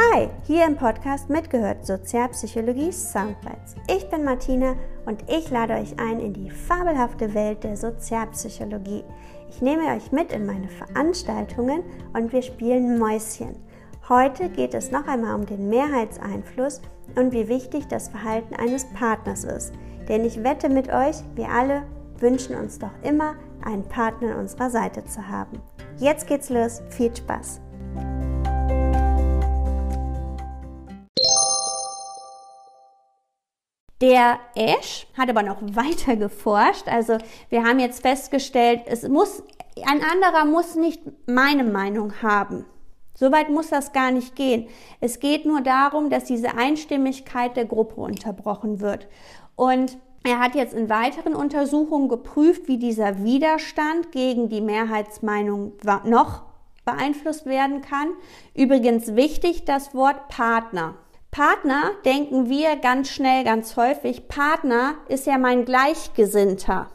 Hi, hier im Podcast mitgehört Sozialpsychologie Soundbites. Ich bin Martina und ich lade euch ein in die fabelhafte Welt der Sozialpsychologie. Ich nehme euch mit in meine Veranstaltungen und wir spielen Mäuschen. Heute geht es noch einmal um den Mehrheitseinfluss und wie wichtig das Verhalten eines Partners ist. Denn ich wette mit euch, wir alle wünschen uns doch immer, einen Partner an unserer Seite zu haben. Jetzt geht's los, viel Spaß! Der Ash hat aber noch weiter geforscht. Also wir haben jetzt festgestellt, es muss, ein anderer muss nicht meine Meinung haben. Soweit muss das gar nicht gehen. Es geht nur darum, dass diese Einstimmigkeit der Gruppe unterbrochen wird. Und er hat jetzt in weiteren Untersuchungen geprüft, wie dieser Widerstand gegen die Mehrheitsmeinung noch beeinflusst werden kann. Übrigens wichtig das Wort Partner. Partner denken wir ganz schnell, ganz häufig. Partner ist ja mein Gleichgesinnter.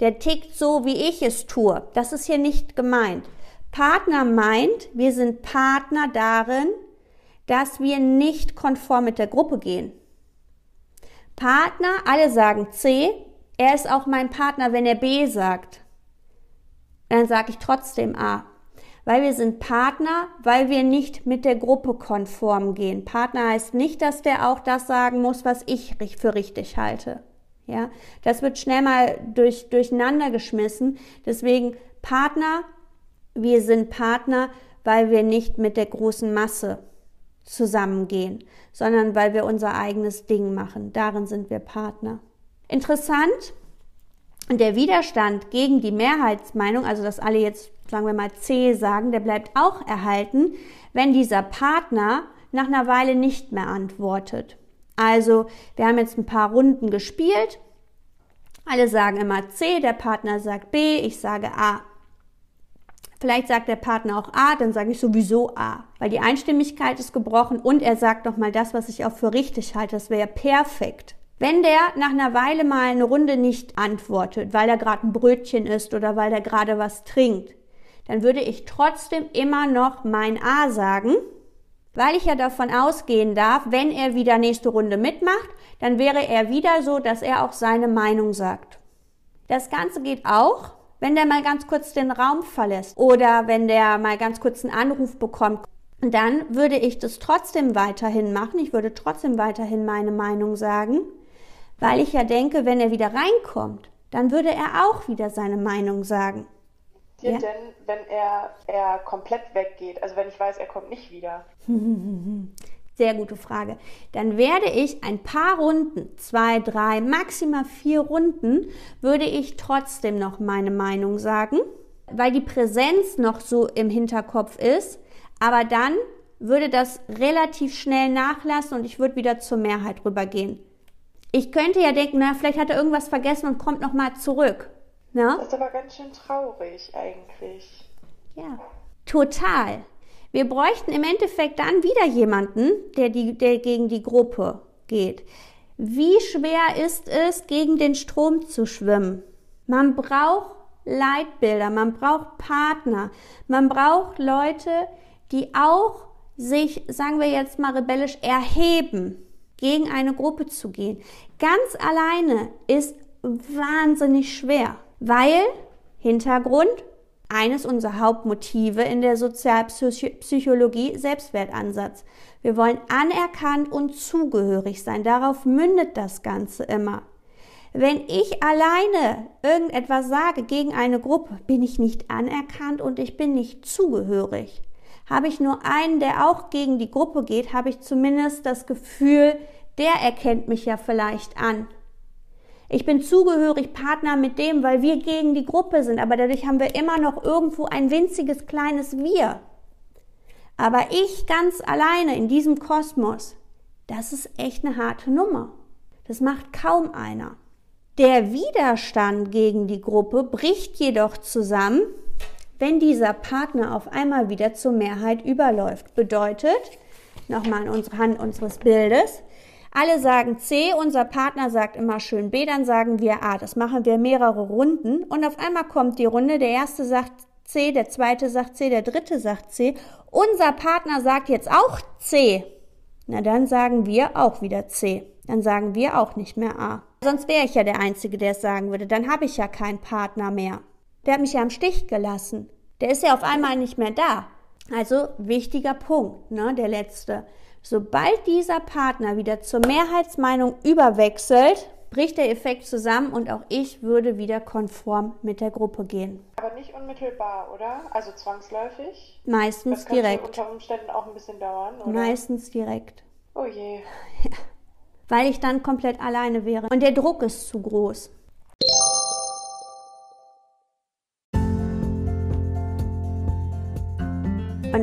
Der tickt so, wie ich es tue. Das ist hier nicht gemeint. Partner meint, wir sind Partner darin, dass wir nicht konform mit der Gruppe gehen. Partner, alle sagen C, er ist auch mein Partner, wenn er B sagt. Dann sage ich trotzdem A. Weil wir sind Partner, weil wir nicht mit der Gruppe konform gehen. Partner heißt nicht, dass der auch das sagen muss, was ich für richtig halte. Ja, das wird schnell mal durch, durcheinander geschmissen. Deswegen Partner wir sind Partner, weil wir nicht mit der großen Masse zusammengehen, sondern weil wir unser eigenes Ding machen. Darin sind wir Partner. Interessant, der Widerstand gegen die Mehrheitsmeinung, also dass alle jetzt, sagen wir mal, C sagen, der bleibt auch erhalten, wenn dieser Partner nach einer Weile nicht mehr antwortet. Also, wir haben jetzt ein paar Runden gespielt. Alle sagen immer C, der Partner sagt B, ich sage A. Vielleicht sagt der Partner auch A, dann sage ich sowieso A, weil die Einstimmigkeit ist gebrochen und er sagt noch mal das, was ich auch für richtig halte. Das wäre perfekt. Wenn der nach einer Weile mal eine Runde nicht antwortet, weil er gerade ein Brötchen isst oder weil er gerade was trinkt, dann würde ich trotzdem immer noch mein A sagen, weil ich ja davon ausgehen darf, wenn er wieder nächste Runde mitmacht, dann wäre er wieder so, dass er auch seine Meinung sagt. Das Ganze geht auch, wenn der mal ganz kurz den Raum verlässt oder wenn der mal ganz kurz einen Anruf bekommt, dann würde ich das trotzdem weiterhin machen. Ich würde trotzdem weiterhin meine Meinung sagen, weil ich ja denke, wenn er wieder reinkommt, dann würde er auch wieder seine Meinung sagen. Ja? denn, wenn er, er komplett weggeht? Also wenn ich weiß, er kommt nicht wieder. Sehr gute Frage. Dann werde ich ein paar Runden, zwei, drei, maximal vier Runden, würde ich trotzdem noch meine Meinung sagen, weil die Präsenz noch so im Hinterkopf ist. Aber dann würde das relativ schnell nachlassen und ich würde wieder zur Mehrheit rübergehen. Ich könnte ja denken, na, vielleicht hat er irgendwas vergessen und kommt noch mal zurück. Na? Das ist aber ganz schön traurig eigentlich. Ja, total. Wir bräuchten im Endeffekt dann wieder jemanden, der, die, der gegen die Gruppe geht. Wie schwer ist es, gegen den Strom zu schwimmen? Man braucht Leitbilder, man braucht Partner, man braucht Leute, die auch sich, sagen wir jetzt mal rebellisch, erheben, gegen eine Gruppe zu gehen. Ganz alleine ist wahnsinnig schwer, weil Hintergrund, eines unserer Hauptmotive in der Sozialpsychologie Selbstwertansatz. Wir wollen anerkannt und zugehörig sein. Darauf mündet das Ganze immer. Wenn ich alleine irgendetwas sage gegen eine Gruppe, bin ich nicht anerkannt und ich bin nicht zugehörig. Habe ich nur einen, der auch gegen die Gruppe geht, habe ich zumindest das Gefühl, der erkennt mich ja vielleicht an. Ich bin zugehörig Partner mit dem, weil wir gegen die Gruppe sind, aber dadurch haben wir immer noch irgendwo ein winziges kleines Wir. Aber ich ganz alleine in diesem Kosmos, das ist echt eine harte Nummer. Das macht kaum einer. Der Widerstand gegen die Gruppe bricht jedoch zusammen, wenn dieser Partner auf einmal wieder zur Mehrheit überläuft. Bedeutet, nochmal an unsere Hand unseres Bildes, alle sagen C, unser Partner sagt immer schön B, dann sagen wir A. Das machen wir mehrere Runden und auf einmal kommt die Runde, der erste sagt C, der zweite sagt C, der dritte sagt C. Unser Partner sagt jetzt auch C. Na, dann sagen wir auch wieder C. Dann sagen wir auch nicht mehr A. Sonst wäre ich ja der Einzige, der es sagen würde. Dann habe ich ja keinen Partner mehr. Der hat mich ja im Stich gelassen. Der ist ja auf einmal nicht mehr da. Also wichtiger Punkt, ne, der letzte. Sobald dieser Partner wieder zur Mehrheitsmeinung überwechselt, bricht der Effekt zusammen und auch ich würde wieder konform mit der Gruppe gehen. Aber nicht unmittelbar, oder? Also zwangsläufig? Meistens das direkt. unter Umständen auch ein bisschen dauern, oder? Meistens direkt. Oh je. Ja. Weil ich dann komplett alleine wäre. Und der Druck ist zu groß.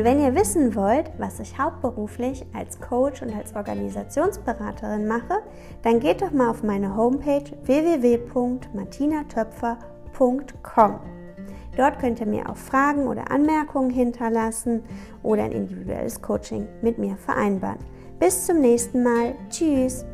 Wenn ihr wissen wollt, was ich hauptberuflich als Coach und als Organisationsberaterin mache, dann geht doch mal auf meine Homepage www.martinatöpfer.com. Dort könnt ihr mir auch Fragen oder Anmerkungen hinterlassen oder ein individuelles Coaching mit mir vereinbaren. Bis zum nächsten Mal. Tschüss.